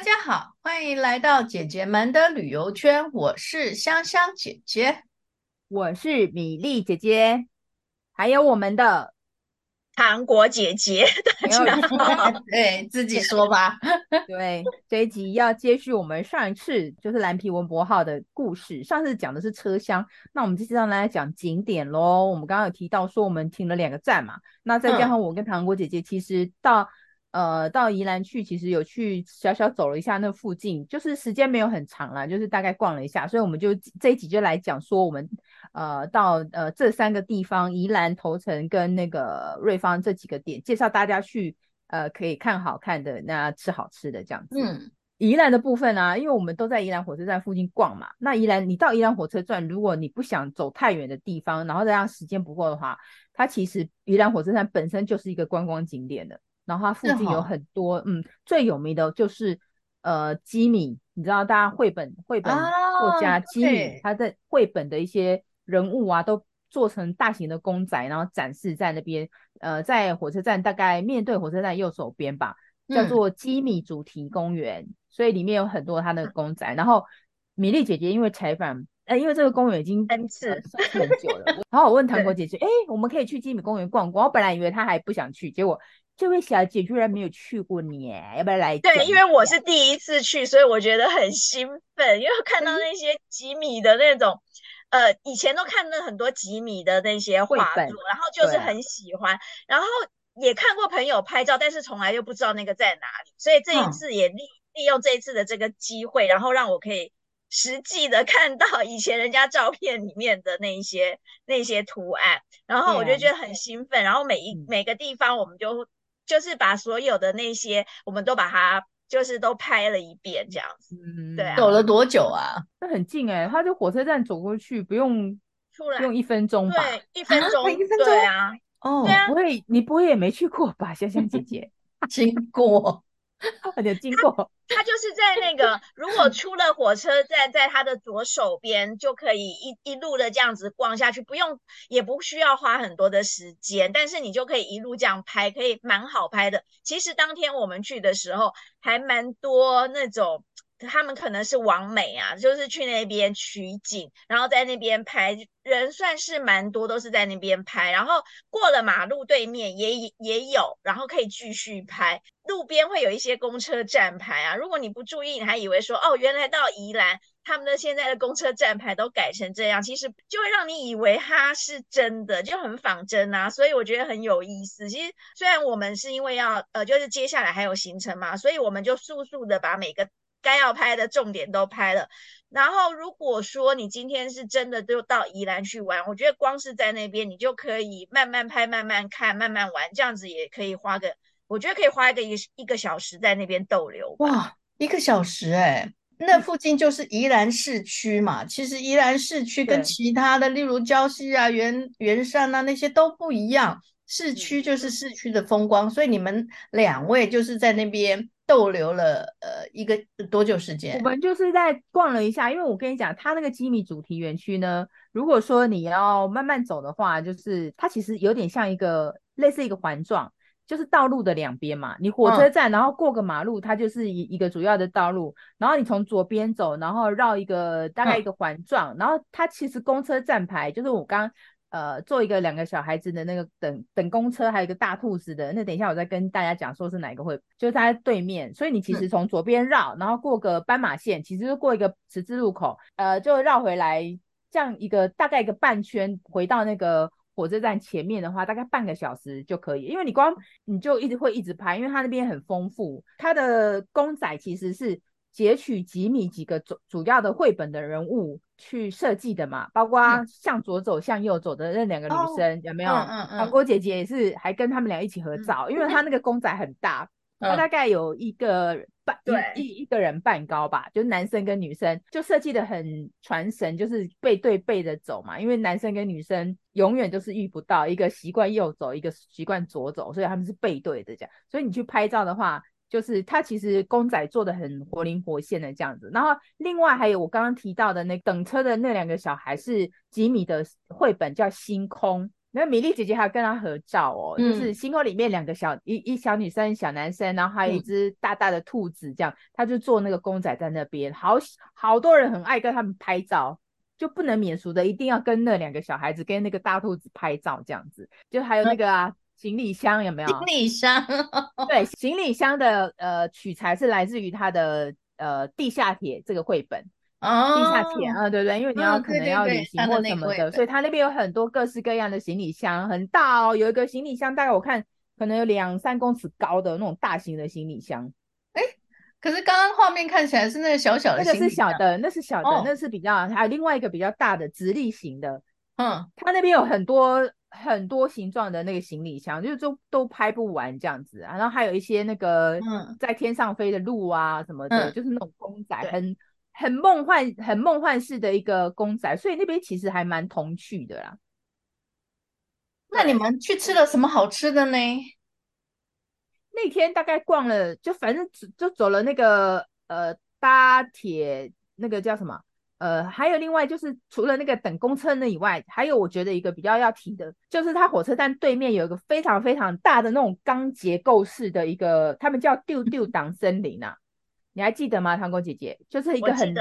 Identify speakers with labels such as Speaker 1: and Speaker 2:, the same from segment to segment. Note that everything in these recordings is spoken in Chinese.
Speaker 1: 大家好，欢迎来到姐姐们的旅游圈。我是香香姐姐，
Speaker 2: 我是米粒姐姐，还有我们的
Speaker 3: 糖果姐姐。大家好，
Speaker 1: 对，自己说吧。
Speaker 2: 对，这一集要接续我们上一次就是蓝皮文博号的故事。上次讲的是车厢，那我们这次要来讲景点喽。我们刚刚有提到说我们停了两个站嘛，那再加上我跟糖果姐姐，其实到。呃，到宜兰去，其实有去小小走了一下那附近，就是时间没有很长啦，就是大概逛了一下，所以我们就这一集就来讲说我们呃到呃这三个地方，宜兰头城跟那个瑞芳这几个点，介绍大家去呃可以看好看的，那吃好吃的这样子。嗯，宜兰的部分啊，因为我们都在宜兰火车站附近逛嘛，那宜兰你到宜兰火车站，如果你不想走太远的地方，然后再让时间不够的话，它其实宜兰火车站本身就是一个观光景点的。然后它附近有很多，嗯，最有名的就是呃吉米，你知道，大家绘本绘本作家吉米，他的绘本的一些人物啊，都做成大型的公仔，然后展示在那边，呃，在火车站大概面对火车站右手边吧，叫做吉米主题公园，嗯、所以里面有很多他的公仔。然后米莉姐姐因为采访，呃，因为这个公园已经
Speaker 3: 三次、呃、
Speaker 2: 很久了，然后我问 糖果姐姐，哎，我们可以去吉米公园逛逛。我本来以为她还不想去，结果。这位小姐居然没有去过你，要不要来？
Speaker 3: 对，因为我是第一次去，所以我觉得很兴奋，因为看到那些吉米的那种，嗯、呃，以前都看了很多吉米的那些画作，然后就是很喜欢，然后也看过朋友拍照，但是从来就不知道那个在哪里，所以这一次也利利用这一次的这个机会，然后让我可以实际的看到以前人家照片里面的那一些那些图案，然后我就觉得很兴奋，然后每一每个地方我们就。就是把所有的那些，我们都把它就是都拍了一遍，这样子。嗯，对啊。
Speaker 1: 走了多久啊？
Speaker 2: 那很近哎、欸，他就火车站走过去，不用出来，不用一分钟吧？
Speaker 3: 对，一分钟，一分钟。对啊，
Speaker 2: 哦，对啊，不会，你不会也没去过吧，香香姐姐？
Speaker 1: 经过。
Speaker 2: 有点经过，
Speaker 3: 他就是在那个，如果出了火车站，在他的左手边就可以一一路的这样子逛下去，不用也不需要花很多的时间，但是你就可以一路这样拍，可以蛮好拍的。其实当天我们去的时候，还蛮多那种。他们可能是往美啊，就是去那边取景，然后在那边拍，人算是蛮多，都是在那边拍。然后过了马路对面也也有，然后可以继续拍。路边会有一些公车站牌啊，如果你不注意，你还以为说哦，原来到宜兰，他们的现在的公车站牌都改成这样，其实就会让你以为它是真的，就很仿真啊。所以我觉得很有意思。其实虽然我们是因为要呃，就是接下来还有行程嘛，所以我们就速速的把每个。该要拍的重点都拍了，然后如果说你今天是真的就到宜兰去玩，我觉得光是在那边你就可以慢慢拍、慢慢看、慢慢玩，这样子也可以花个，我觉得可以花一个一一个小时在那边逗留。
Speaker 1: 哇，一个小时哎、欸，那附近就是宜兰市区嘛。其实宜兰市区跟其他的，例如礁溪啊、圆圆山啊那些都不一样，市区就是市区的风光，所以你们两位就是在那边。逗留了呃一个多久时间？
Speaker 2: 我们就是在逛了一下，因为我跟你讲，它那个吉米主题园区呢，如果说你要慢慢走的话，就是它其实有点像一个类似一个环状，就是道路的两边嘛。你火车站，然后过个马路，它就是一一个主要的道路，然后你从左边走，然后绕一个大概一个环状，然后它其实公车站牌就是我刚。呃，做一个两个小孩子的那个等等公车，还有一个大兔子的，那等一下我再跟大家讲说是哪一个会，就是它在对面，所以你其实从左边绕，然后过个斑马线，其实就过一个十字路口，呃，就绕回来，这样一个大概一个半圈，回到那个火车站前面的话，大概半个小时就可以，因为你光你就一直会一直拍，因为它那边很丰富，它的公仔其实是。截取几米几个主主要的绘本的人物去设计的嘛，包括向左走、向右走的那两个女生、哦、有没有？嗯嗯，糖果姐姐也是，还跟他们俩一起合照，嗯、因为她那个公仔很大，她、嗯、大概有一个半一一一个人半高吧，就是男生跟女生就设计的很传神，就是背对背的走嘛，因为男生跟女生永远都是遇不到，一个习惯右走，一个习惯左走，所以他们是背对着这样，所以你去拍照的话。就是它其实公仔做的很活灵活现的这样子，然后另外还有我刚刚提到的那等车的那两个小孩是吉米的绘本叫星空，那米粒姐姐还要跟他合照哦，
Speaker 1: 嗯、
Speaker 2: 就是星空里面两个小一一小女生、小男生，然后还有一只大大的兔子，这样，他就做那个公仔在那边，好好多人很爱跟他们拍照，就不能免俗的，一定要跟那两个小孩子跟那个大兔子拍照，这样子，就还有那个啊。嗯行李箱有没有？
Speaker 1: 行李箱，
Speaker 2: 对，行李箱的呃取材是来自于它的呃地下铁这个绘本
Speaker 1: 哦，
Speaker 2: 地下铁啊，对不对？因为你要可能要旅行或什么的，所以它那边有很多各式各样的行李箱，很大哦。有一个行李箱大概我看可能有两三公尺高的那种大型的行李箱。
Speaker 1: 哎，可是刚刚画面看起来是那个小小的，
Speaker 2: 那个是小的，那是小的，
Speaker 1: 哦、
Speaker 2: 那是比较还有另外一个比较大的直立型的，
Speaker 1: 嗯，
Speaker 2: 它那边有很多。很多形状的那个行李箱，就是都都拍不完这样子啊。然后还有一些那个在天上飞的鹿啊什么的，嗯、就是那种公仔，很很梦幻、很梦幻式的一个公仔。所以那边其实还蛮童趣的啦。
Speaker 1: 那你们去吃了什么好吃的呢？
Speaker 2: 那天大概逛了，就反正就走了那个呃搭铁那个叫什么？呃，还有另外就是除了那个等公车那以外，还有我觉得一个比较要提的，就是它火车站对面有一个非常非常大的那种钢结构式的一个，他们叫丢丢 挡森林啊，你还记得吗？糖果姐姐，就是一个很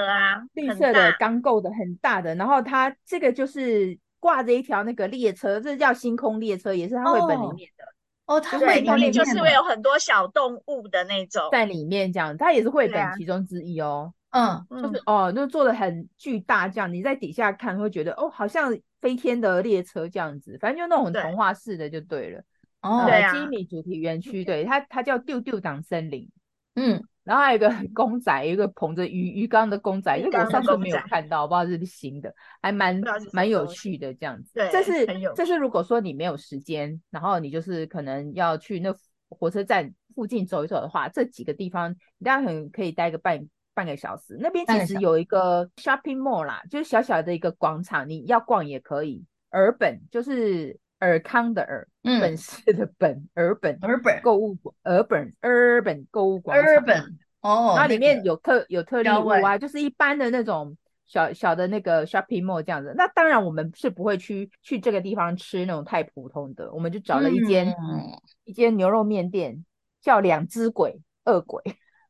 Speaker 2: 绿色的钢构的很大的，然后它这个就是挂着一条那个列车，这叫星空列车，也是它绘本里面的
Speaker 1: 哦，哦，它绘本里面
Speaker 3: 就是会有很多小动物的那种
Speaker 2: 在里面这样，它也是绘本其中之一哦。
Speaker 1: 嗯，
Speaker 2: 就是哦，就做的很巨大，这样你在底下看会觉得哦，好像飞天的列车这样子，反正就那种很童话式的就对了。
Speaker 1: 哦，
Speaker 2: 对啊，基米主题园区，对它它叫丢丢党森林。
Speaker 1: 嗯，
Speaker 2: 然后还有一个公仔，有一个捧着鱼鱼缸的公仔，这个我上次没有看到，我不知道是不是新的，还蛮蛮有趣的这样子。
Speaker 3: 对，
Speaker 2: 这是这是如果说你没有时间，然后你就是可能要去那火车站附近走一走的话，这几个地方你大概很可以待个半。半个小时，那边其实有一个 shopping mall 啦，就是小小的一个广场，你要逛也可以。尔本就是尔康的尔，
Speaker 1: 嗯、
Speaker 2: 本市的本，尔本，
Speaker 1: 尔本
Speaker 2: 购物，尔本，尔本购物广场。
Speaker 1: 尔本哦，
Speaker 2: 然后里面有特有特例物啊，就是一般的那种小小的那个 shopping mall 这样子。那当然我们是不会去去这个地方吃那种太普通的，我们就找了一间、
Speaker 1: 嗯、
Speaker 2: 一间牛肉面店，叫两只鬼，恶鬼。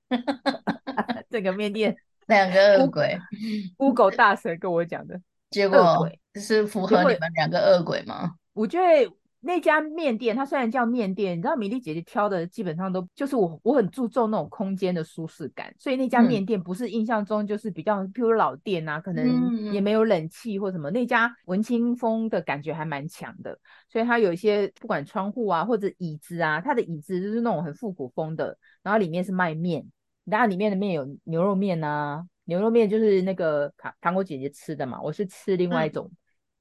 Speaker 2: 这个面店
Speaker 1: 两个恶鬼
Speaker 2: ，Google 大神跟我讲的，
Speaker 1: 结果是符合你们两个恶鬼吗？
Speaker 2: 我觉得那家面店，它虽然叫面店，你知道米粒姐姐挑的基本上都就是我，我很注重那种空间的舒适感，所以那家面店不是印象中就是比较，譬如老店啊，可能也没有冷气或什么，那家文青风的感觉还蛮强的，所以它有一些不管窗户啊或者椅子啊，它的椅子就是那种很复古风的，然后里面是卖面。然后里面的面有牛肉面啊，牛肉面就是那个糖糖果姐姐吃的嘛，我是吃另外一种、嗯、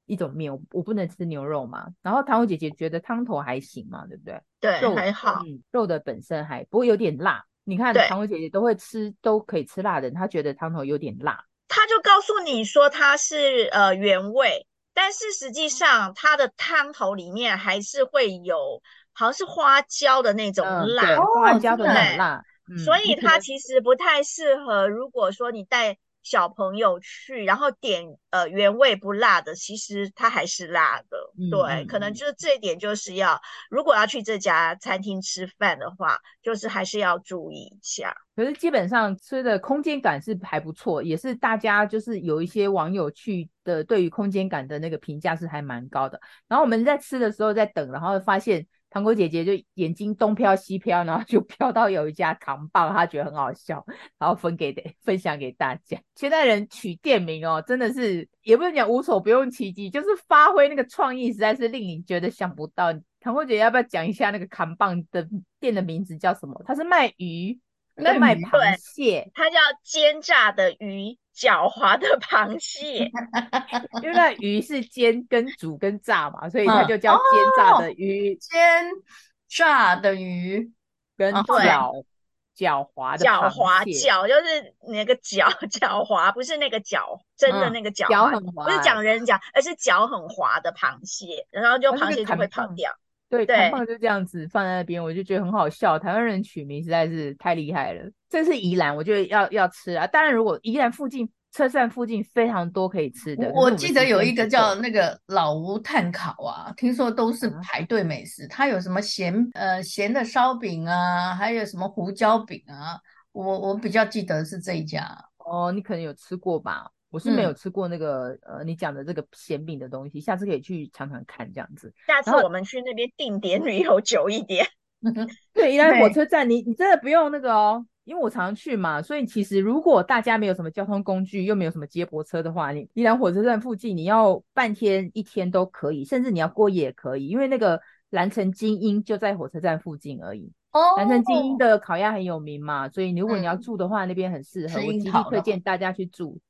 Speaker 2: 一种面，我我不能吃牛肉嘛。然后糖果姐姐觉得汤头还行嘛，对不对？
Speaker 3: 对，
Speaker 2: 肉
Speaker 3: 还好、
Speaker 2: 嗯。肉的本身还不过有点辣。你看糖果姐姐都会吃，都可以吃辣的，她觉得汤头有点辣。
Speaker 3: 她就告诉你说它是呃原味，但是实际上它的汤头里面还是会有好像是花椒的那种辣，
Speaker 2: 嗯、花椒的那种辣。
Speaker 3: 所以它其实不太适合。如果说你带小朋友去，然后点呃原味不辣的，其实它还是辣的。嗯、对，可能就是这一点，就是要如果要去这家餐厅吃饭的话，就是还是要注意一下。
Speaker 2: 可是基本上吃的空间感是还不错，也是大家就是有一些网友去的，对于空间感的那个评价是还蛮高的。然后我们在吃的时候在等，然后发现。糖果姐姐就眼睛东飘西飘，然后就 飘到有一家扛棒，她觉得很好笑，然后分给分享给大家。现在人取店名哦，真的是也不能讲无所不用其极，就是发挥那个创意，实在是令你觉得想不到。糖果姐姐要不要讲一下那个扛棒的店的名字叫什么？它是卖鱼，那卖螃蟹，
Speaker 3: 它叫煎炸的鱼。狡猾的螃蟹，
Speaker 2: 因为那鱼是煎跟煮跟炸嘛，所以它就叫煎炸的
Speaker 1: 鱼。煎炸的鱼
Speaker 2: 跟狡狡猾的
Speaker 3: 狡猾狡就是那个狡狡猾，不是那个狡真的那个狡猾，
Speaker 2: 嗯、
Speaker 3: 不是讲人讲，而是脚很滑的螃蟹，然后就螃蟹就会跑掉。
Speaker 2: 对，扛棒就这样子放在那边，我就觉得很好笑。台湾人取名实在是太厉害了。这是宜兰，我觉得要要吃啊。当然，如果宜兰附近车站附近非常多可以吃的。
Speaker 1: 我，我记得有一个叫那个老吴炭烤啊，听说都是排队美食。它有什么咸呃咸的烧饼啊，还有什么胡椒饼啊。我我比较记得是这一家。
Speaker 2: 哦，你可能有吃过吧？我是没有吃过那个、嗯、呃你讲的这个咸饼的东西，下次可以去尝尝看这样子。
Speaker 3: 下次我们去那边定点旅游久一点。
Speaker 2: 对，宜兰火车站，你你真的不用那个哦。因为我常常去嘛，所以其实如果大家没有什么交通工具，又没有什么接驳车的话，你宜兰火车站附近，你要半天一天都可以，甚至你要过夜也可以，因为那个蓝城精英就在火车站附近而已。哦，兰城精英的烤鸭很有名嘛，所以如果你要住的话，嗯、那边很适合，我极力推荐大家去住。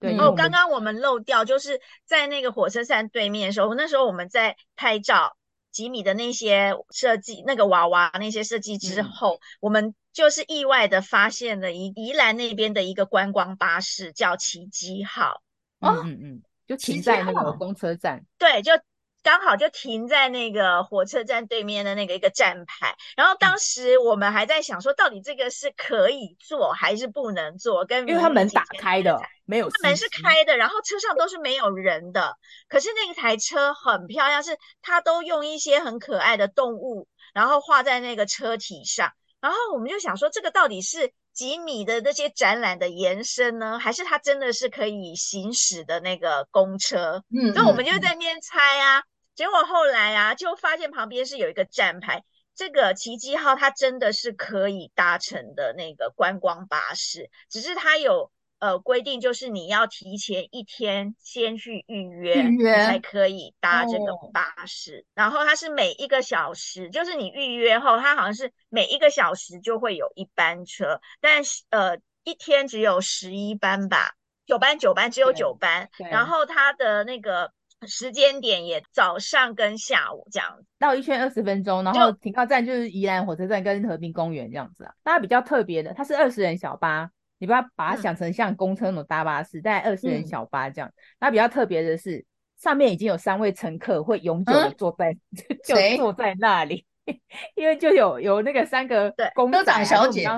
Speaker 2: 对，
Speaker 3: 哦，刚刚我们漏掉，就是在那个火车站对面的时候，那时候我们在拍照。吉米的那些设计，那个娃娃那些设计之后，嗯，我们就是意外的发现了宜宜兰那边的一个观光巴士，叫奇迹号。
Speaker 2: 嗯嗯嗯，就停在那个公车站。
Speaker 3: 对，就。刚好就停在那个火车站对面的那个一个站牌，然后当时我们还在想说，到底这个是可以坐还是不能坐？跟
Speaker 2: 因为它门打开的，没有
Speaker 3: 门是开的，然后车上都是没有人的。可是那一台车很漂亮，是它都用一些很可爱的动物，然后画在那个车体上。然后我们就想说，这个到底是吉米的那些展览的延伸呢，还是它真的是可以行驶的那个公车？嗯，那我们就在那边猜啊。结果后来啊，就发现旁边是有一个站牌，这个奇迹号它真的是可以搭乘的那个观光巴士，只是它有呃规定，就是你要提前一天先去预约，预约才可以搭这个巴士。哦。然后它是每一个小时，就是你预约后，它好像是每一个小时就会有一班车，但是呃一天只有十一班吧，九班九班只有九班，然后它的那个。时间点也早上跟下午这样
Speaker 2: 子，绕一圈二十分钟，然后停靠站就是宜兰火车站跟和平公园这样子啊。它比较特别的，它是二十人小巴，你不要把它想成像公车那种大巴士，大概二十人小巴这样。它比较特别的是，上面已经有三位乘客会永久的坐在，嗯、就坐在那里，因为就有有那个三个公仔、啊、小姐。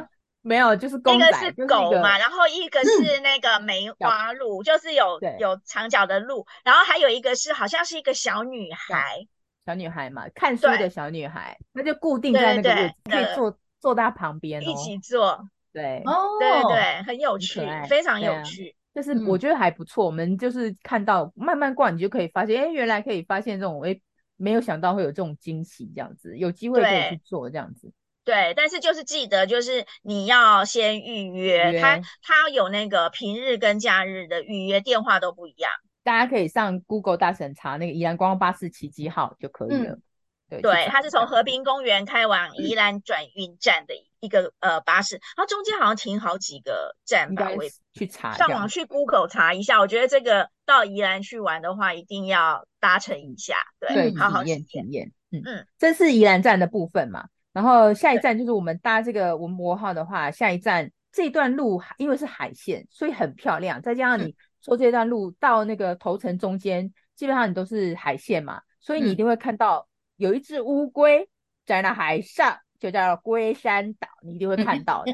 Speaker 2: 没有，就是公仔，
Speaker 3: 一个是狗嘛，然后一个是那个梅花鹿，嗯、就是有有长角的鹿，然后还有一个是好像是一个小女孩，
Speaker 2: 小女孩嘛，看书的小女孩，那就固定在那个位置，可以坐坐在她旁边、哦，
Speaker 3: 一起坐，
Speaker 2: 对，
Speaker 3: 哦，对对，很有趣，非常有趣，
Speaker 2: 就是我觉得还不错、嗯。我们就是看到慢慢逛，你就可以发现，哎，原来可以发现这种，哎，没有想到会有这种惊喜，这样子，有机会可以去做这样子。
Speaker 3: 对，但是就是记得，就是你要先预约，他他有那个平日跟假日的预约电话都不一样，
Speaker 2: 大家可以上 Google 大神查那个宜兰观光巴士奇迹号就可以了。嗯、对，
Speaker 3: 对，它是从和平公园开往宜兰转运站的一个、嗯、呃巴士，它中间好像停好几个站吧，我
Speaker 2: 去查，
Speaker 3: 上网去 Google 查一下。我觉得这个到宜兰去玩的话，一定要搭乘一下，对，
Speaker 2: 对好好体验体验。嗯嗯，这是宜兰站的部分嘛。然后下一站就是我们搭这个文博号的话，下一站这段路因为是海线，所以很漂亮。再加上你说这段路到那个头城中间，基本上你都是海线嘛，所以你一定会看到有一只乌龟在那海上。就叫龟山岛，你一定会看到的。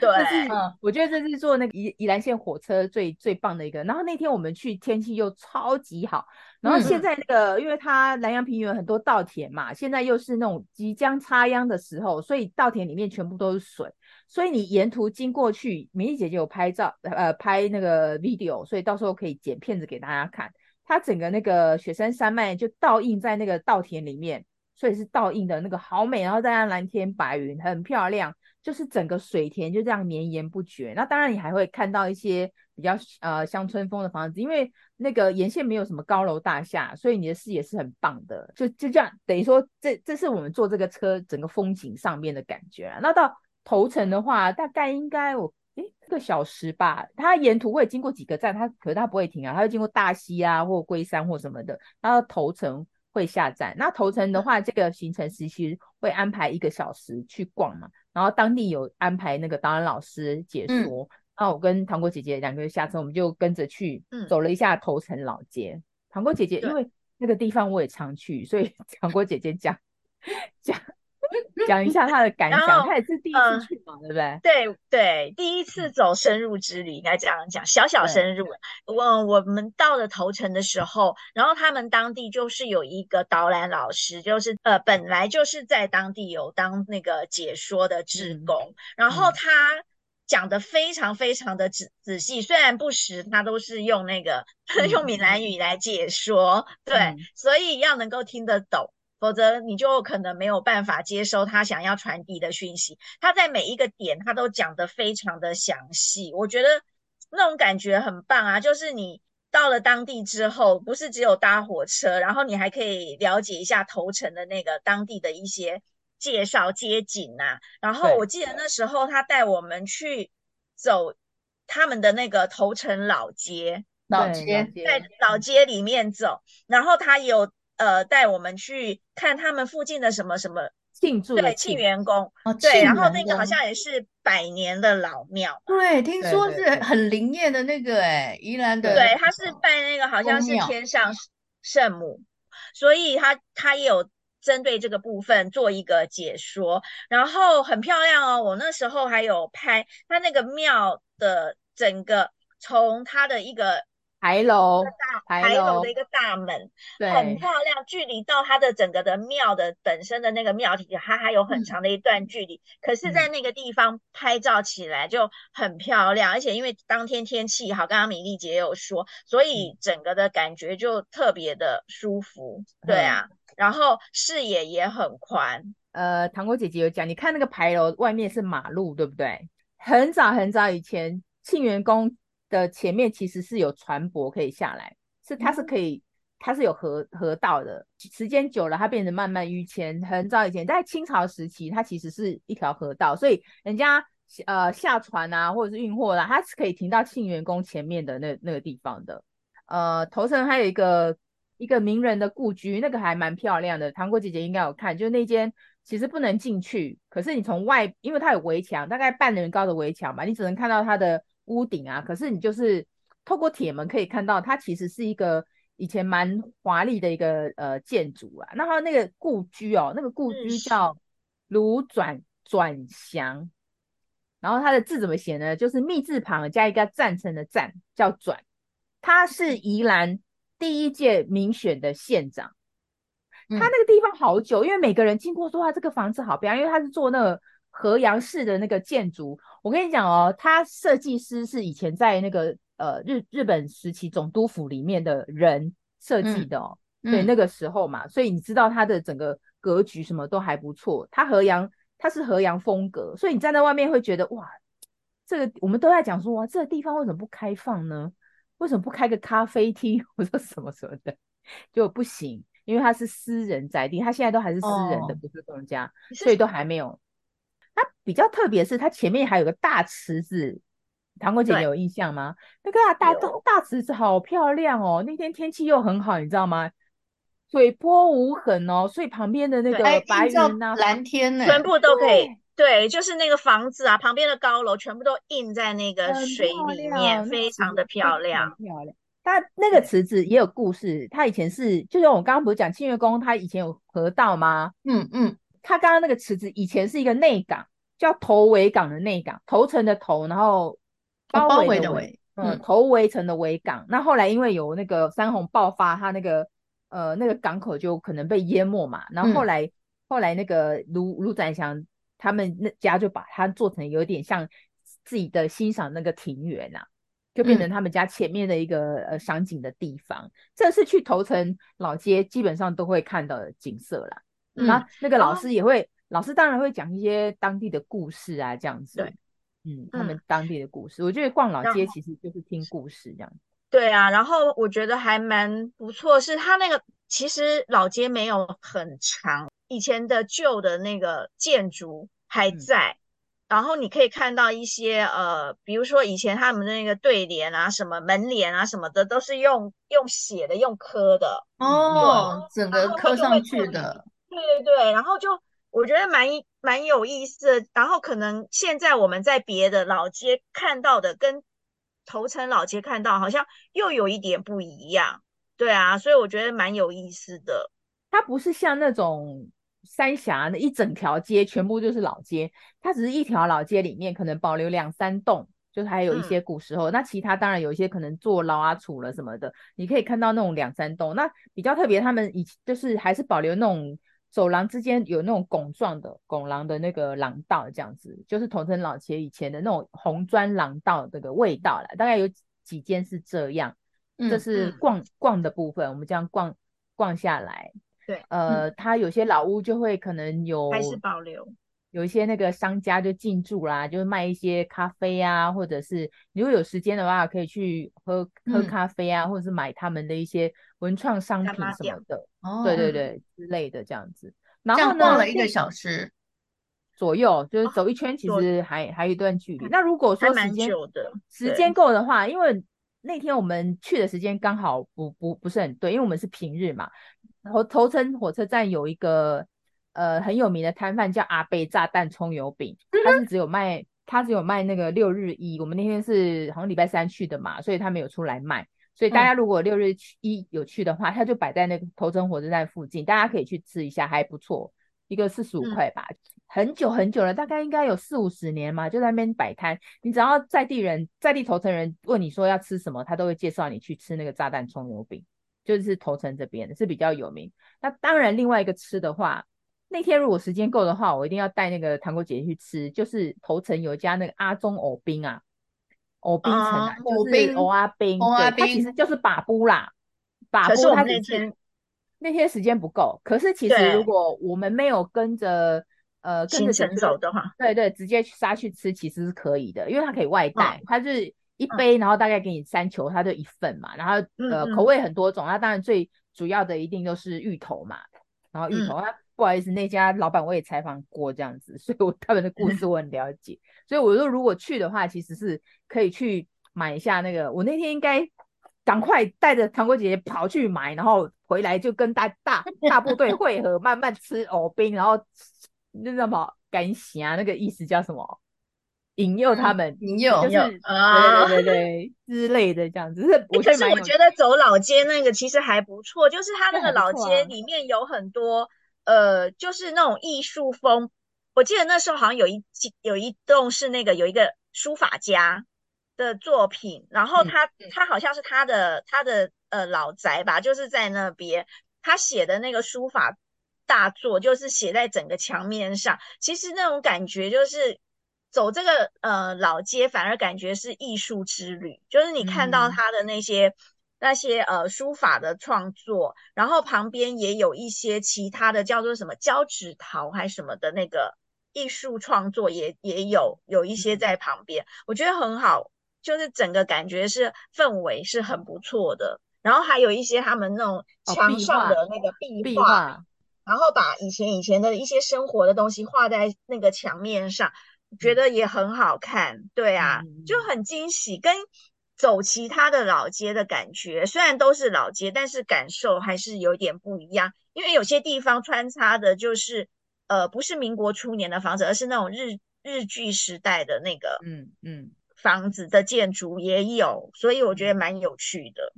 Speaker 2: 对，我觉得这是坐那个宜宜兰线火车最最棒的一个。然后那天我们去，天气又超级好。然后现在那个，嗯、因为它南洋平原很多稻田嘛，现在又是那种即将插秧的时候，所以稻田里面全部都是水。所以你沿途经过去，美丽姐姐有拍照，呃，拍那个 video，所以到时候可以剪片子给大家看。它整个那个雪山山脉就倒映在那个稻田里面。所以是倒映的那个好美，然后再加蓝天白云，很漂亮，就是整个水田就这样绵延不绝。那当然你还会看到一些比较呃乡村风的房子，因为那个沿线没有什么高楼大厦，所以你的视野是很棒的。就就这样，等于说这这是我们坐这个车整个风景上面的感觉啊。那到头城的话，大概应该我诶一个小时吧。它沿途会经过几个站，它可是它不会停啊，它会经过大溪啊或龟山或什么的，它的头城。会下站，那头城的话，这个行程时其实会安排一个小时去逛嘛，然后当地有安排那个导演老师解说，嗯、然后我跟糖果姐姐两个人下车，我们就跟着去走了一下头城老街。嗯、糖果姐姐因为那个地方我也常去，所以 糖果姐姐讲讲 讲一下他的感想。他也是第一次去嘛，呃、对不对？
Speaker 3: 对对，第一次走深入之旅，应该这样讲，小小深入。我我们到了头城的时候，然后他们当地就是有一个导览老师，就是呃本来就是在当地有当那个解说的志工，嗯、然后他。讲的非常非常的仔仔细，虽然不时他都是用那个、嗯、用闽南语来解说，对，嗯、所以要能够听得懂，否则你就可能没有办法接收他想要传递的讯息。他在每一个点他都讲得非常的详细，我觉得那种感觉很棒啊！就是你到了当地之后，不是只有搭火车，然后你还可以了解一下头城的那个当地的一些。介绍街景、啊，然后我记得那时候他带我们去走他们的那个头城老街，
Speaker 1: 老街
Speaker 3: 在老街里面走，然后他有呃带我们去看他们附近的什么什么
Speaker 2: 庆祝
Speaker 3: 对庆元宫，哦、对，然后那个好像也是百年的老庙，
Speaker 1: 对，听说是很灵验的那个哎，宜兰的，
Speaker 3: 对，他是拜那个好像是天上圣母，所以他他也有。针对这个部分做一个解说，然后很漂亮哦。我那时候还有拍他那个庙的整个，从它的一个
Speaker 2: 牌楼
Speaker 3: 大牌楼的一个大门，对，很漂亮。距离到它的整个的庙的本身的那个庙体，它还有很长的一段距离。嗯、可是，在那个地方拍照起来就很漂亮，嗯、而且因为当天天气好，刚刚米粒姐有说，所以整个的感觉就特别的舒服。嗯、对啊。然后视野也很宽，
Speaker 2: 呃，糖果姐姐有讲，你看那个牌楼外面是马路，对不对？很早很早以前，庆元宫的前面其实是有船舶可以下来，是它是可以，它是有河河道的。时间久了，它变成慢慢淤迁。很早以前，在清朝时期，它其实是一条河道，所以人家呃下船啊，或者是运货啦，它是可以停到庆元宫前面的那那个地方的。呃，头城还有一个。一个名人的故居，那个还蛮漂亮的。糖果姐姐应该有看，就那间其实不能进去，可是你从外，因为它有围墙，大概半人高的围墙嘛，你只能看到它的屋顶啊。可是你就是透过铁门可以看到，它其实是一个以前蛮华丽的一个呃建筑啊。那它那个故居哦，那个故居叫卢转转祥，然后它的字怎么写呢？就是密字旁加一个赞成的赞，叫转。他是宜兰。第一届民选的县长，他那个地方好久，嗯、因为每个人经过说，他这个房子好漂亮，因为他是做那个和洋式的那个建筑。我跟你讲哦，他设计师是以前在那个呃日日本时期总督府里面的人设计的哦，嗯、对，那个时候嘛，所以你知道他的整个格局什么都还不错。他河阳，他是河阳风格，所以你站在外面会觉得哇，这个我们都在讲说哇，这个地方为什么不开放呢？为什么不开个咖啡厅 或者什么什么的就不行？因为它是私人宅地，它现在都还是私人的，哦、不是公家，所以都还没有。它比较特别是，它前面还有个大池子，糖果姐姐有印象吗？那个大大大池子好漂亮哦！那天天气又很好，你知道吗？水波无痕哦，所以旁边的那个白云啊、
Speaker 1: 蓝天呢，
Speaker 3: 全部都可以。对，就是那个房子啊，旁边的高楼全部都印在那个水里面，非常的漂亮。
Speaker 2: 漂亮。它那个池子也有故事，它以前是，就是我刚刚不是讲清月宫，它以前有河道吗？
Speaker 1: 嗯嗯。
Speaker 2: 它刚刚那个池子以前是一个内港，叫头围港的内港，头城的头，然后包围的围，嗯，头围城的围港。那后来因为有那个山洪爆发，它那个呃那个港口就可能被淹没嘛。然后后来、嗯、后来那个卢卢展祥。他们那家就把它做成有点像自己的欣赏那个庭园呐、啊，就变成他们家前面的一个呃赏景的地方。嗯、这是去头城老街基本上都会看到的景色啦。嗯、然后那个老师也会，哦、老师当然会讲一些当地的故事啊，这样子。对，嗯，他们当地的故事，嗯、我觉得逛老街其实就是听故事这样子。
Speaker 3: 对啊，然后我觉得还蛮不错，是他那个其实老街没有很长，以前的旧的那个建筑。还在，嗯、然后你可以看到一些呃，比如说以前他们的那个对联啊，什么门帘啊什么的，都是用用写的，用刻的
Speaker 1: 哦，整个刻上去的。
Speaker 3: 对对对，然后就我觉得蛮蛮有意思的。然后可能现在我们在别的老街看到的，跟头城老街看到好像又有一点不一样。对啊，所以我觉得蛮有意思的。
Speaker 2: 它不是像那种。三峡那一整条街全部就是老街，它只是一条老街里面可能保留两三栋，就是还有一些古时候，嗯、那其他当然有一些可能坐牢啊、处了什么的，你可以看到那种两三栋。那比较特别，他们以就是还是保留那种走廊之间有那种拱状的拱廊的那个廊道，这样子，就是桐城老街以前的那种红砖廊道那个味道了。大概有几间是这样，这是逛、嗯、逛的部分，我们这样逛逛下来。
Speaker 3: 对，
Speaker 2: 呃，它有些老屋就会可能有
Speaker 3: 还是保留，
Speaker 2: 有一些那个商家就进驻啦，就是卖一些咖啡啊，或者是如果有时间的话，可以去喝喝咖啡啊，嗯、或者是买他们的一些文创商品什么的，哦对对对之类的这样子。然后呢，
Speaker 1: 逛了一个小时
Speaker 2: 左右，就是走一圈，其实还、哦、还有一段距离。那如果说时间时间够的话，因为那天我们去的时间刚好不不不是很对，因为我们是平日嘛。头头城火车站有一个呃很有名的摊贩叫阿贝炸弹葱油饼，他是只有卖他只有卖那个六日一，我们那天是好像礼拜三去的嘛，所以他没有出来卖，所以大家如果六日一有去的话，他就摆在那个头城火车站附近，大家可以去吃一下，还不错，一个四十五块吧，嗯、很久很久了，大概应该有四五十年嘛，就在那边摆摊，你只要在地人在地头城人问你说要吃什么，他都会介绍你去吃那个炸弹葱油饼。就是头城这边的是比较有名。那当然，另外一个吃的话，那天如果时间够的话，我一定要带那个糖果姐姐去吃。就是头城有一家那个阿中藕冰啊，藕冰城啊，就是藕阿冰，对，它其实就是把布啦，把布。它那天那天时间不够，可是其实如果我们没有跟着呃跟着
Speaker 3: 行程走的话，
Speaker 2: 对对，直接去杀去吃其实是可以的，因为它可以外带，它是。一杯，然后大概给你三球，它就一份嘛。然后呃，口味很多种，它当然最主要的一定都是芋头嘛。然后芋头，啊，不好意思，那家老板我也采访过这样子，所以我他们的故事我很了解。所以我说如果去的话，其实是可以去买一下那个。我那天应该赶快带着糖果姐姐跑去买，然后回来就跟大大 大部队会合，慢慢吃藕冰，然后那什么干虾那个意思叫什么？引诱他们，
Speaker 1: 引诱
Speaker 2: 就是啊，对对对 之类的这样子。是，
Speaker 3: 可是我觉得走老街那个其实还不错，就是它那个老街里面有很多呃，就是那种艺术风。我记得那时候好像有一有一栋是那个有一个书法家的作品，然后他他好像是他的他的呃老宅吧，就是在那边他写的那个书法大作，就是写在整个墙面上。其实那种感觉就是。走这个呃老街，反而感觉是艺术之旅，就是你看到他的那些、嗯、那些呃书法的创作，然后旁边也有一些其他的叫做什么胶纸陶还是什么的那个艺术创作也，也也有有一些在旁边，我觉得很好，就是整个感觉是氛围是很不错的。然后还有一些他们那种墙上的那个壁画，壁画，然后把以前以前的一些生活的东西画在那个墙面上。觉得也很好看，对啊，嗯、就很惊喜，跟走其他的老街的感觉，虽然都是老街，但是感受还是有点不一样。因为有些地方穿插的就是，呃，不是民国初年的房子，而是那种日日据时代的那个，嗯嗯，房子的建筑也有，所以我觉得蛮有趣的。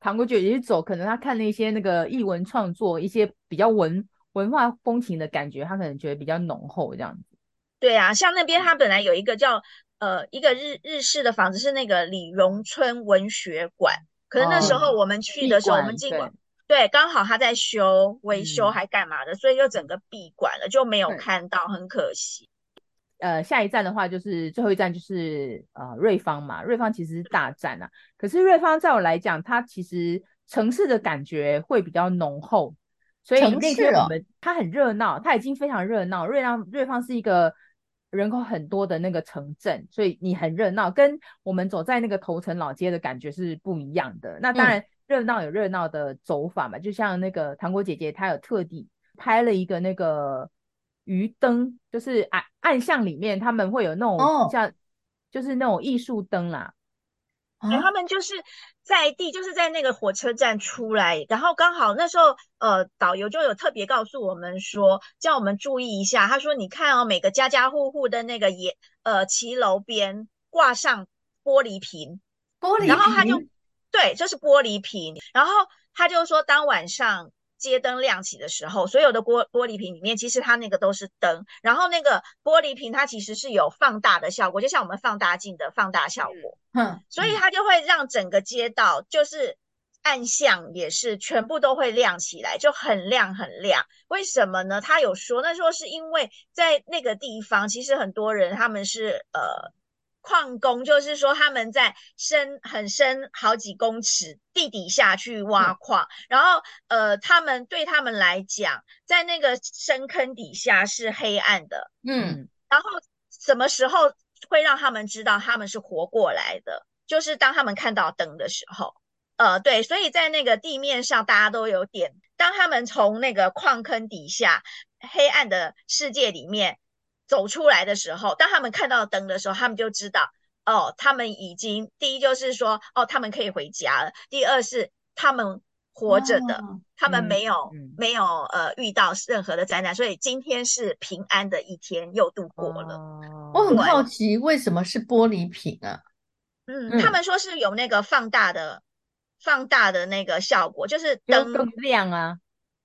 Speaker 2: 唐国姐也走，可能他看那些那个译文创作，一些比较文文化风情的感觉，他可能觉得比较浓厚这样子。
Speaker 3: 对啊，像那边他本来有一个叫呃一个日日式的房子，是那个李荣春文学馆。可是那时候我们去的时候，哦、我们进馆对，刚好他在修维修还干嘛的，嗯、所以就整个闭馆了，就没有看到，很可惜。
Speaker 2: 呃，下一站的话就是最后一站就是呃瑞芳嘛，瑞芳其实是大站啊。可是瑞芳在我来讲，它其实城市的感觉会比较浓厚，所以那天我们它很热闹，它已经非常热闹。瑞芳瑞芳是一个。人口很多的那个城镇，所以你很热闹，跟我们走在那个头城老街的感觉是不一样的。那当然热闹有热闹的走法嘛，嗯、就像那个糖果姐姐，她有特地拍了一个那个鱼灯，就是暗暗巷里面他们会有那种像，哦、就是那种艺术灯啦。
Speaker 3: 哎，他们就是在地，就是在那个火车站出来，然后刚好那时候，呃，导游就有特别告诉我们说，叫我们注意一下。他说：“你看哦，每个家家户户的那个也，呃，骑楼边挂上玻璃瓶，
Speaker 1: 玻璃瓶，
Speaker 3: 然后他就对，就是玻璃瓶。然后他就说，当晚上街灯亮起的时候，所有的玻玻璃瓶里面其实它那个都是灯，然后那个玻璃瓶它其实是有放大的效果，就像我们放大镜的放大效果，
Speaker 1: 嗯，
Speaker 3: 所以它就会让整个街道就是暗巷也是全部都会亮起来，就很亮很亮。为什么呢？他有说，那说是因为在那个地方，其实很多人他们是呃。矿工就是说，他们在深很深好几公尺地底下去挖矿，嗯、然后呃，他们对他们来讲，在那个深坑底下是黑暗的，
Speaker 1: 嗯，
Speaker 3: 然后什么时候会让他们知道他们是活过来的？就是当他们看到灯的时候，呃，对，所以在那个地面上大家都有点，当他们从那个矿坑底下黑暗的世界里面。走出来的时候，当他们看到灯的时候，他们就知道哦，他们已经第一就是说哦，他们可以回家了。第二是他们活着的，哦、他们没有、嗯、没有呃遇到任何的灾难，所以今天是平安的一天，又度过了。
Speaker 1: 哦、我很好奇为什么是玻璃瓶啊？
Speaker 3: 嗯，嗯他们说是有那个放大的放大的那个效果，就是灯
Speaker 2: 更亮啊。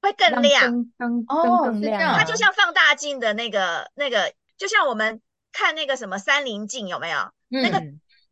Speaker 3: 会更亮，
Speaker 2: 灯灯更亮，
Speaker 3: 它就像放大镜的那个那个，就像我们看那个什么三棱镜有没有？嗯、那个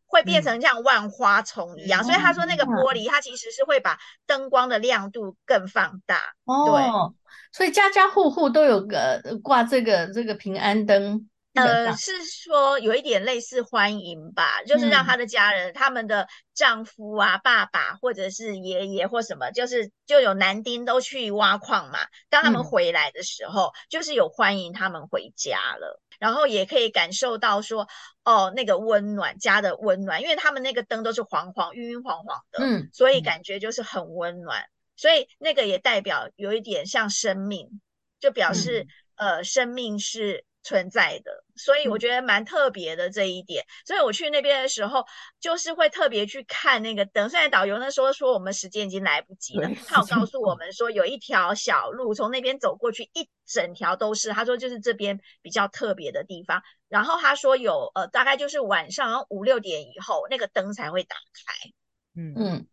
Speaker 3: 会变成像万花丛一样，嗯、所以他说那个玻璃它其实是会把灯光的亮度更放大。
Speaker 1: 哦，对，所以家家户户都有个挂这个这个平安灯。
Speaker 3: 呃，是说有一点类似欢迎吧，就是让他的家人、嗯、他们的丈夫啊、爸爸或者是爷爷或什么，就是就有男丁都去挖矿嘛。当他们回来的时候，嗯、就是有欢迎他们回家了，然后也可以感受到说，哦，那个温暖，家的温暖，因为他们那个灯都是黄黄、晕晕黄黄的，嗯，所以感觉就是很温暖。所以那个也代表有一点像生命，就表示、嗯、呃，生命是。存在的，所以我觉得蛮特别的这一点。嗯、所以我去那边的时候，就是会特别去看那个灯。虽然导游那时候说我们时间已经来不及了，他有告诉我们说有一条小路从那边走过去，一整条都是。他说就是这边比较特别的地方。然后他说有呃，大概就是晚上五六点以后，那个灯才会打开。
Speaker 2: 嗯嗯，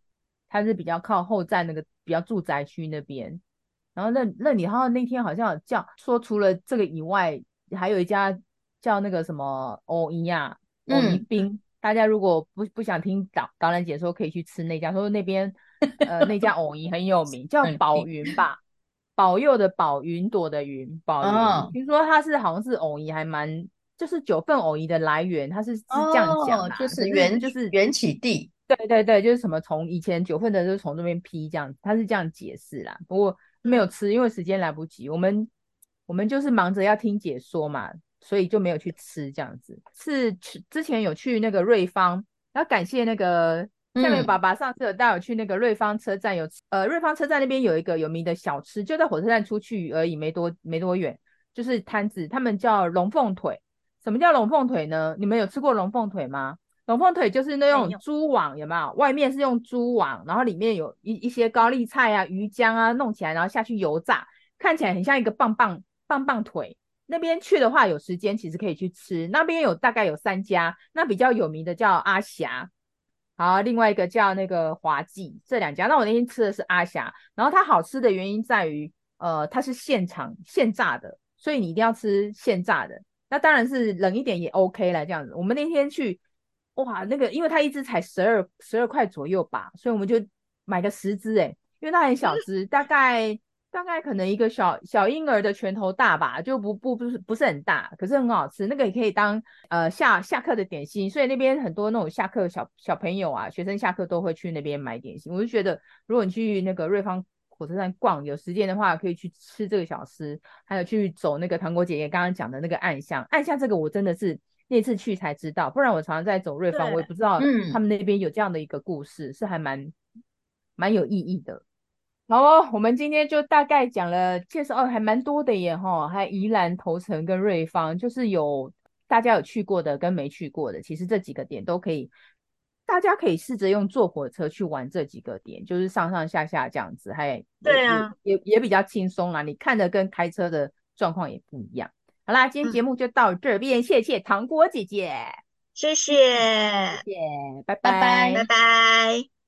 Speaker 2: 它是比较靠后站那个比较住宅区那边。然后那那你好像那天好像有叫说除了这个以外。还有一家叫那个什么藕姨呀，藕姨冰，嗯、大家如果不不想听导导览解说，可以去吃那家，说那边呃那家藕姨很有名，叫宝云吧，保佑的保，云朵的云，宝云。哦、听说它是好像是藕姨，还蛮就是九份藕姨的来源，它是是这样讲的，
Speaker 1: 哦，就是缘就是缘起地，
Speaker 2: 对对对，就是什么从以前九份的就是从这边批这样，它是这样解释啦。不过没有吃，因为时间来不及，我们。我们就是忙着要听解说嘛，所以就没有去吃这样子。是去之前有去那个瑞芳，要感谢那个下面爸爸上次有带我去那个瑞芳车站有，有、嗯、呃瑞芳车站那边有一个有名的小吃，就在火车站出去而已，没多没多远，就是摊子，他们叫龙凤腿。什么叫龙凤腿呢？你们有吃过龙凤腿吗？龙凤腿就是那种蛛网，有没有？外面是用蛛网，然后里面有一一些高丽菜啊、鱼浆啊弄起来，然后下去油炸，看起来很像一个棒棒。棒棒腿那边去的话，有时间其实可以去吃。那边有大概有三家，那比较有名的叫阿霞，好，另外一个叫那个华记，这两家。那我那天吃的是阿霞，然后它好吃的原因在于，呃，它是现场现炸的，所以你一定要吃现炸的。那当然是冷一点也 OK 了，这样子。我们那天去，哇，那个因为它一只才十二十二块左右吧，所以我们就买个十只，诶，因为它很小只，大概。大概可能一个小小婴儿的拳头大吧，就不不不是不是很大，可是很好吃。那个也可以当呃下下课的点心，所以那边很多那种下课小小朋友啊，学生下课都会去那边买点心。我就觉得，如果你去那个瑞芳火车站逛，有时间的话，可以去吃这个小吃，还有去走那个糖果姐姐刚刚讲的那个暗巷。暗巷这个我真的是那次去才知道，不然我常常在走瑞芳，我也不知道他们那边有这样的一个故事，嗯、是还蛮蛮有意义的。好哦，我们今天就大概讲了介绍哦，还蛮多的耶哈，还宜兰头城跟瑞芳，就是有大家有去过的跟没去过的，其实这几个点都可以，大家可以试着用坐火车去玩这几个点，就是上上下下这样子，还
Speaker 3: 对啊，
Speaker 2: 也也，比较轻松啦，你看的跟开车的状况也不一样。好啦，今天节目就到这边，嗯、谢谢糖果姐姐，
Speaker 3: 谢谢，
Speaker 2: 谢谢，拜拜，
Speaker 3: 拜拜。拜拜。